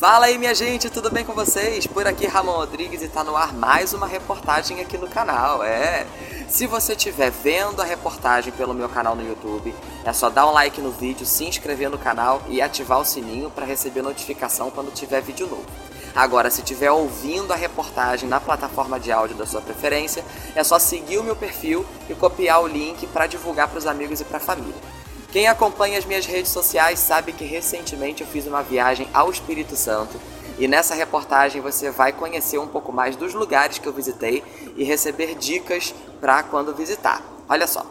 Fala aí minha gente, tudo bem com vocês? Por aqui Ramon Rodrigues e tá no ar mais uma reportagem aqui no canal, é. Se você estiver vendo a reportagem pelo meu canal no YouTube, é só dar um like no vídeo, se inscrever no canal e ativar o sininho para receber notificação quando tiver vídeo novo. Agora, se estiver ouvindo a reportagem na plataforma de áudio da sua preferência, é só seguir o meu perfil e copiar o link para divulgar para os amigos e para a família. Quem acompanha as minhas redes sociais sabe que recentemente eu fiz uma viagem ao Espírito Santo e nessa reportagem você vai conhecer um pouco mais dos lugares que eu visitei e receber dicas para quando visitar. Olha só.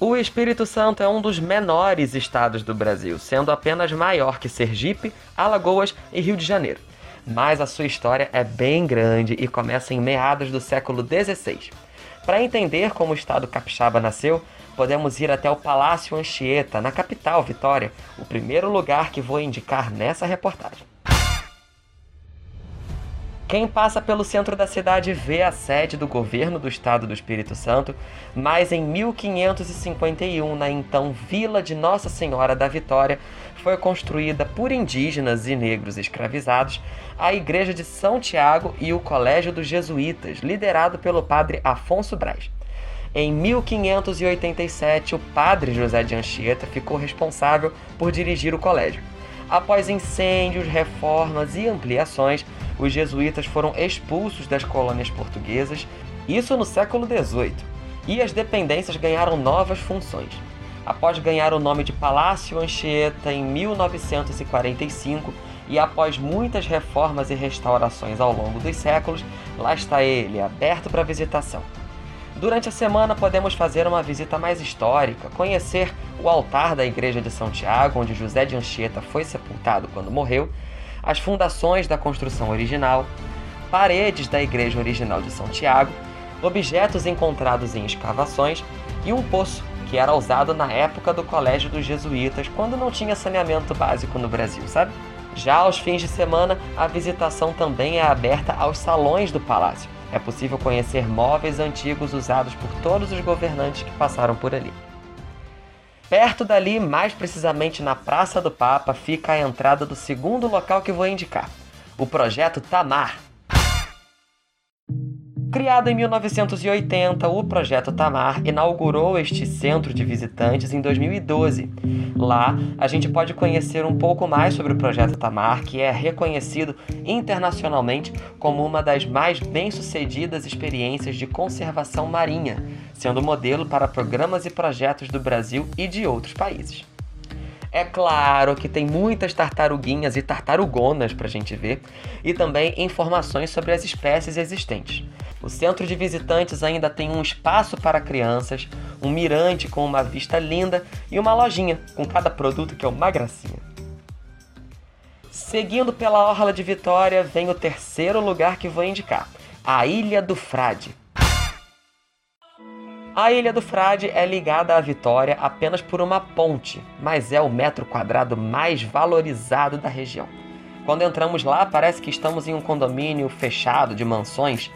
O Espírito Santo é um dos menores estados do Brasil, sendo apenas maior que Sergipe, Alagoas e Rio de Janeiro. Mas a sua história é bem grande e começa em meados do século XVI. Para entender como o estado capixaba nasceu, podemos ir até o Palácio Anchieta, na capital, Vitória, o primeiro lugar que vou indicar nessa reportagem. Quem passa pelo centro da cidade vê a sede do governo do estado do Espírito Santo, mas em 1551, na então Vila de Nossa Senhora da Vitória, foi construída por indígenas e negros escravizados a Igreja de São Tiago e o Colégio dos Jesuítas, liderado pelo padre Afonso Braz. Em 1587, o padre José de Anchieta ficou responsável por dirigir o colégio. Após incêndios, reformas e ampliações, os jesuítas foram expulsos das colônias portuguesas, isso no século XVIII, e as dependências ganharam novas funções. Após ganhar o nome de Palácio Anchieta em 1945 e após muitas reformas e restaurações ao longo dos séculos, lá está ele, aberto para visitação. Durante a semana podemos fazer uma visita mais histórica, conhecer o altar da igreja de São Tiago, onde José de Anchieta foi sepultado quando morreu, as fundações da construção original, paredes da igreja original de São Tiago, objetos encontrados em escavações e um poço que era usado na época do Colégio dos Jesuítas, quando não tinha saneamento básico no Brasil, sabe? Já aos fins de semana, a visitação também é aberta aos salões do palácio é possível conhecer móveis antigos usados por todos os governantes que passaram por ali. Perto dali, mais precisamente na Praça do Papa, fica a entrada do segundo local que vou indicar, o Projeto Tamar, Criado em 1980, o Projeto Tamar inaugurou este centro de visitantes em 2012. Lá, a gente pode conhecer um pouco mais sobre o Projeto Tamar, que é reconhecido internacionalmente como uma das mais bem-sucedidas experiências de conservação marinha, sendo modelo para programas e projetos do Brasil e de outros países. É claro que tem muitas tartaruguinhas e tartarugonas para a gente ver, e também informações sobre as espécies existentes. O centro de visitantes ainda tem um espaço para crianças, um mirante com uma vista linda e uma lojinha com cada produto que é uma gracinha. Seguindo pela Orla de Vitória, vem o terceiro lugar que vou indicar, a Ilha do Frade. A Ilha do Frade é ligada à Vitória apenas por uma ponte, mas é o metro quadrado mais valorizado da região. Quando entramos lá, parece que estamos em um condomínio fechado de mansões,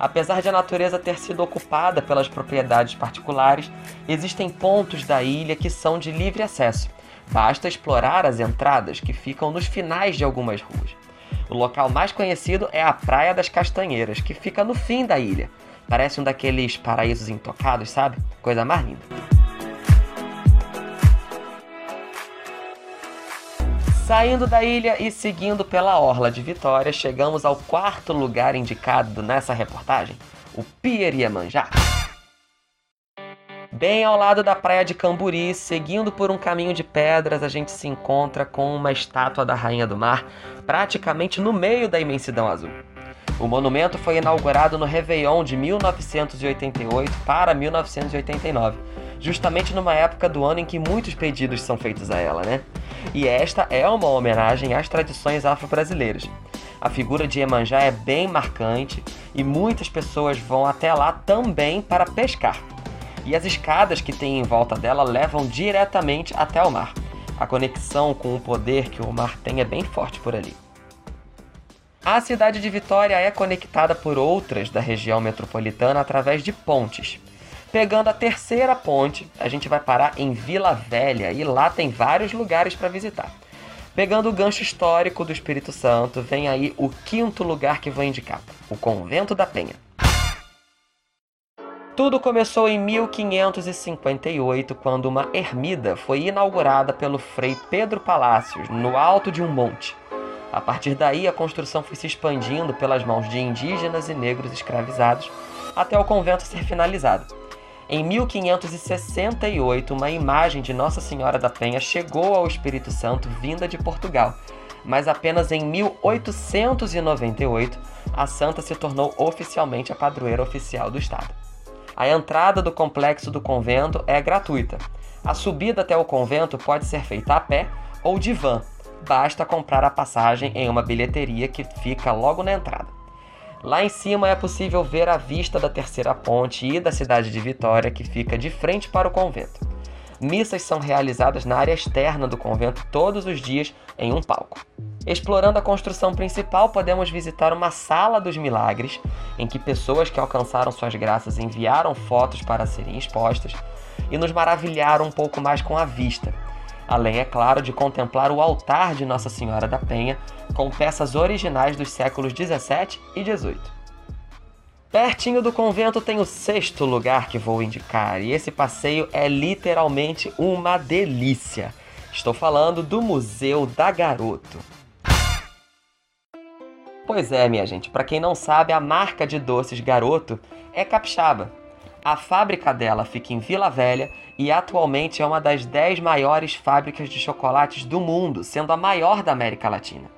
Apesar de a natureza ter sido ocupada pelas propriedades particulares, existem pontos da ilha que são de livre acesso. Basta explorar as entradas que ficam nos finais de algumas ruas. O local mais conhecido é a Praia das Castanheiras, que fica no fim da ilha. Parece um daqueles paraísos intocados, sabe? Coisa mais linda. Saindo da ilha e seguindo pela orla de Vitória, chegamos ao quarto lugar indicado nessa reportagem, o Pier Iemanjá. Bem ao lado da praia de Camburi, seguindo por um caminho de pedras, a gente se encontra com uma estátua da Rainha do Mar, praticamente no meio da imensidão azul. O monumento foi inaugurado no Réveillon de 1988 para 1989 justamente numa época do ano em que muitos pedidos são feitos a ela, né? E esta é uma homenagem às tradições afro-brasileiras. A figura de Iemanjá é bem marcante e muitas pessoas vão até lá também para pescar. E as escadas que tem em volta dela levam diretamente até o mar. A conexão com o poder que o mar tem é bem forte por ali. A cidade de Vitória é conectada por outras da região metropolitana através de pontes. Pegando a terceira ponte, a gente vai parar em Vila Velha e lá tem vários lugares para visitar. Pegando o gancho histórico do Espírito Santo, vem aí o quinto lugar que vou indicar: o Convento da Penha. Tudo começou em 1558, quando uma ermida foi inaugurada pelo frei Pedro Palácios, no alto de um monte. A partir daí, a construção foi se expandindo pelas mãos de indígenas e negros escravizados, até o convento ser finalizado. Em 1568, uma imagem de Nossa Senhora da Penha chegou ao Espírito Santo vinda de Portugal, mas apenas em 1898 a santa se tornou oficialmente a padroeira oficial do estado. A entrada do complexo do convento é gratuita. A subida até o convento pode ser feita a pé ou de van. Basta comprar a passagem em uma bilheteria que fica logo na entrada. Lá em cima é possível ver a vista da terceira ponte e da cidade de Vitória, que fica de frente para o convento. Missas são realizadas na área externa do convento todos os dias em um palco. Explorando a construção principal, podemos visitar uma sala dos milagres, em que pessoas que alcançaram suas graças enviaram fotos para serem expostas e nos maravilharam um pouco mais com a vista. Além, é claro, de contemplar o altar de Nossa Senhora da Penha, com peças originais dos séculos 17 e 18. Pertinho do convento tem o sexto lugar que vou indicar, e esse passeio é literalmente uma delícia. Estou falando do Museu da Garoto. Pois é, minha gente, para quem não sabe, a marca de doces Garoto é capixaba. A fábrica dela fica em Vila Velha e atualmente é uma das 10 maiores fábricas de chocolates do mundo, sendo a maior da América Latina.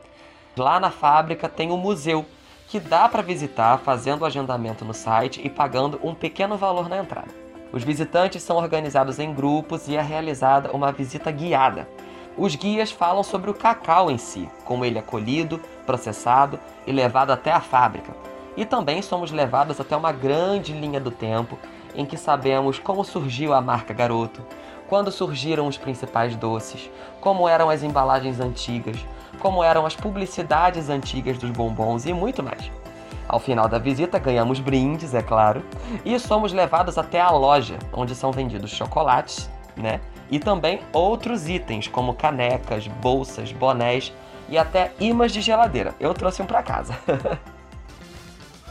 Lá na fábrica tem um museu que dá para visitar fazendo o agendamento no site e pagando um pequeno valor na entrada. Os visitantes são organizados em grupos e é realizada uma visita guiada. Os guias falam sobre o cacau em si, como ele é colhido, processado e levado até a fábrica. E também somos levados até uma grande linha do tempo em que sabemos como surgiu a marca Garoto, quando surgiram os principais doces, como eram as embalagens antigas, como eram as publicidades antigas dos bombons e muito mais. Ao final da visita, ganhamos brindes, é claro, e somos levados até a loja, onde são vendidos chocolates, né? E também outros itens, como canecas, bolsas, bonés e até imãs de geladeira. Eu trouxe um para casa.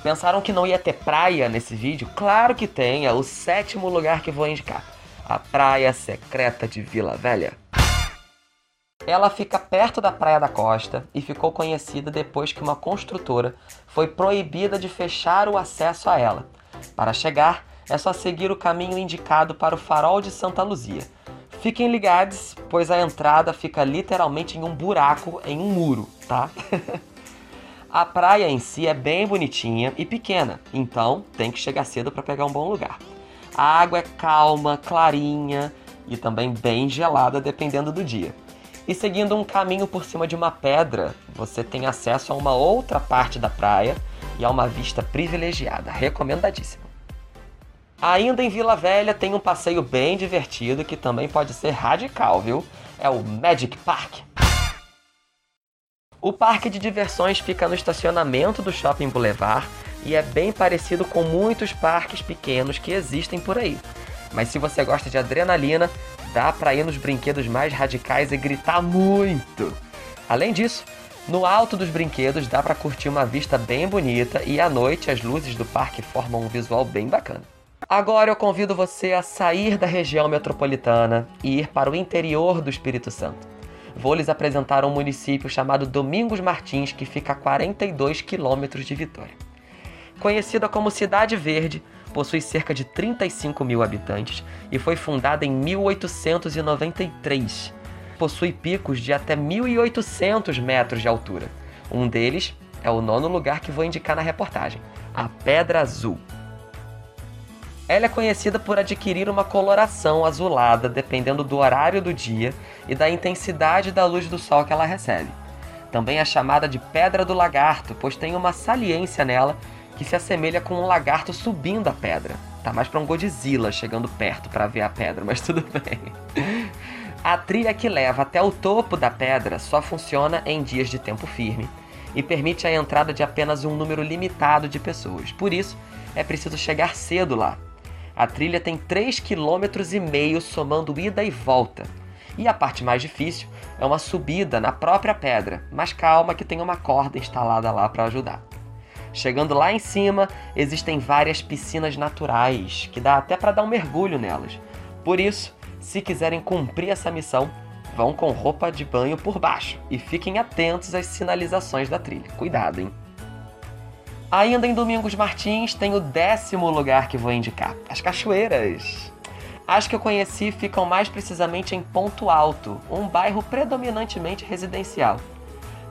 Pensaram que não ia ter praia nesse vídeo? Claro que tem, é o sétimo lugar que vou indicar. A Praia Secreta de Vila Velha. Ela fica perto da Praia da Costa e ficou conhecida depois que uma construtora foi proibida de fechar o acesso a ela. Para chegar, é só seguir o caminho indicado para o Farol de Santa Luzia. Fiquem ligados, pois a entrada fica literalmente em um buraco em um muro, tá? a praia em si é bem bonitinha e pequena, então tem que chegar cedo para pegar um bom lugar. A água é calma, clarinha e também bem gelada dependendo do dia. E seguindo um caminho por cima de uma pedra, você tem acesso a uma outra parte da praia e a uma vista privilegiada, recomendadíssimo. Ainda em Vila Velha tem um passeio bem divertido que também pode ser radical, viu? É o Magic Park. O parque de diversões fica no estacionamento do Shopping Boulevard e é bem parecido com muitos parques pequenos que existem por aí. Mas se você gosta de adrenalina, dá para ir nos brinquedos mais radicais e gritar muito. Além disso, no alto dos brinquedos dá para curtir uma vista bem bonita e à noite as luzes do parque formam um visual bem bacana. Agora eu convido você a sair da região metropolitana e ir para o interior do Espírito Santo. Vou lhes apresentar um município chamado Domingos Martins, que fica a 42 quilômetros de Vitória. Conhecida como Cidade Verde, possui cerca de 35 mil habitantes e foi fundada em 1893. Possui picos de até 1.800 metros de altura. Um deles é o nono lugar que vou indicar na reportagem, a Pedra Azul. Ela é conhecida por adquirir uma coloração azulada dependendo do horário do dia e da intensidade da luz do sol que ela recebe. Também é chamada de Pedra do Lagarto, pois tem uma saliência nela que se assemelha com um lagarto subindo a pedra. Tá mais para um Godzilla chegando perto para ver a pedra, mas tudo bem. A trilha que leva até o topo da pedra só funciona em dias de tempo firme e permite a entrada de apenas um número limitado de pessoas. Por isso, é preciso chegar cedo lá. A trilha tem 3,5 km somando ida e volta. E a parte mais difícil é uma subida na própria pedra, mas calma que tem uma corda instalada lá para ajudar. Chegando lá em cima, existem várias piscinas naturais, que dá até para dar um mergulho nelas. Por isso, se quiserem cumprir essa missão, vão com roupa de banho por baixo e fiquem atentos às sinalizações da trilha. Cuidado, hein? Ainda em Domingos Martins tem o décimo lugar que vou indicar: as cachoeiras. As que eu conheci ficam mais precisamente em Ponto Alto, um bairro predominantemente residencial.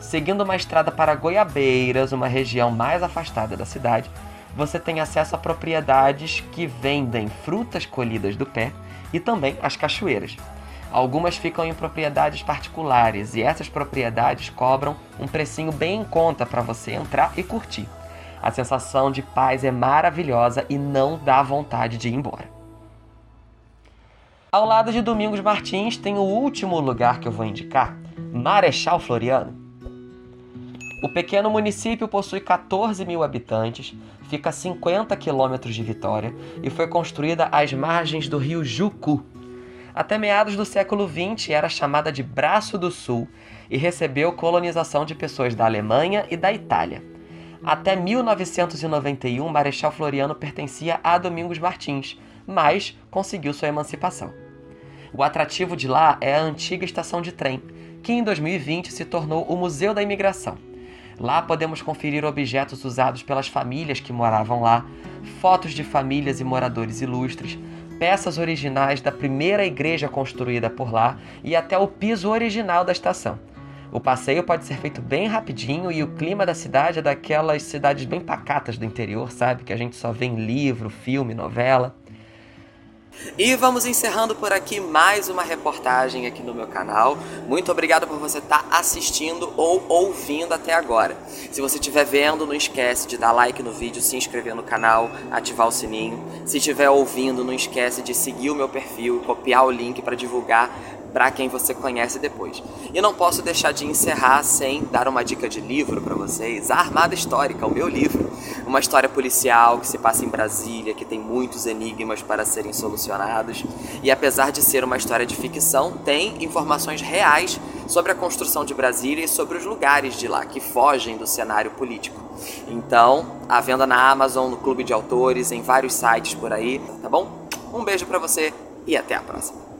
Seguindo uma estrada para Goiabeiras, uma região mais afastada da cidade, você tem acesso a propriedades que vendem frutas colhidas do pé e também as cachoeiras. Algumas ficam em propriedades particulares e essas propriedades cobram um precinho bem em conta para você entrar e curtir. A sensação de paz é maravilhosa e não dá vontade de ir embora. Ao lado de Domingos Martins tem o último lugar que eu vou indicar, Marechal Floriano. O pequeno município possui 14 mil habitantes, fica a 50 quilômetros de Vitória e foi construída às margens do rio Jucu. Até meados do século XX era chamada de Braço do Sul e recebeu colonização de pessoas da Alemanha e da Itália. Até 1991, Marechal Floriano pertencia a Domingos Martins, mas conseguiu sua emancipação. O atrativo de lá é a antiga estação de trem, que em 2020 se tornou o Museu da Imigração. Lá podemos conferir objetos usados pelas famílias que moravam lá, fotos de famílias e moradores ilustres, peças originais da primeira igreja construída por lá e até o piso original da estação. O passeio pode ser feito bem rapidinho e o clima da cidade é daquelas cidades bem pacatas do interior, sabe? Que a gente só vê em livro, filme, novela. E vamos encerrando por aqui mais uma reportagem aqui no meu canal. Muito obrigado por você estar tá assistindo ou ouvindo até agora. Se você estiver vendo, não esquece de dar like no vídeo, se inscrever no canal, ativar o sininho. Se estiver ouvindo, não esquece de seguir o meu perfil copiar o link para divulgar para quem você conhece depois. E não posso deixar de encerrar sem dar uma dica de livro para vocês. A Armada Histórica, o meu livro. Uma história policial que se passa em Brasília, que tem muitos enigmas para serem solucionados. E apesar de ser uma história de ficção, tem informações reais sobre a construção de Brasília e sobre os lugares de lá que fogem do cenário político. Então, à venda na Amazon, no Clube de Autores, em vários sites por aí, tá bom? Um beijo para você e até a próxima.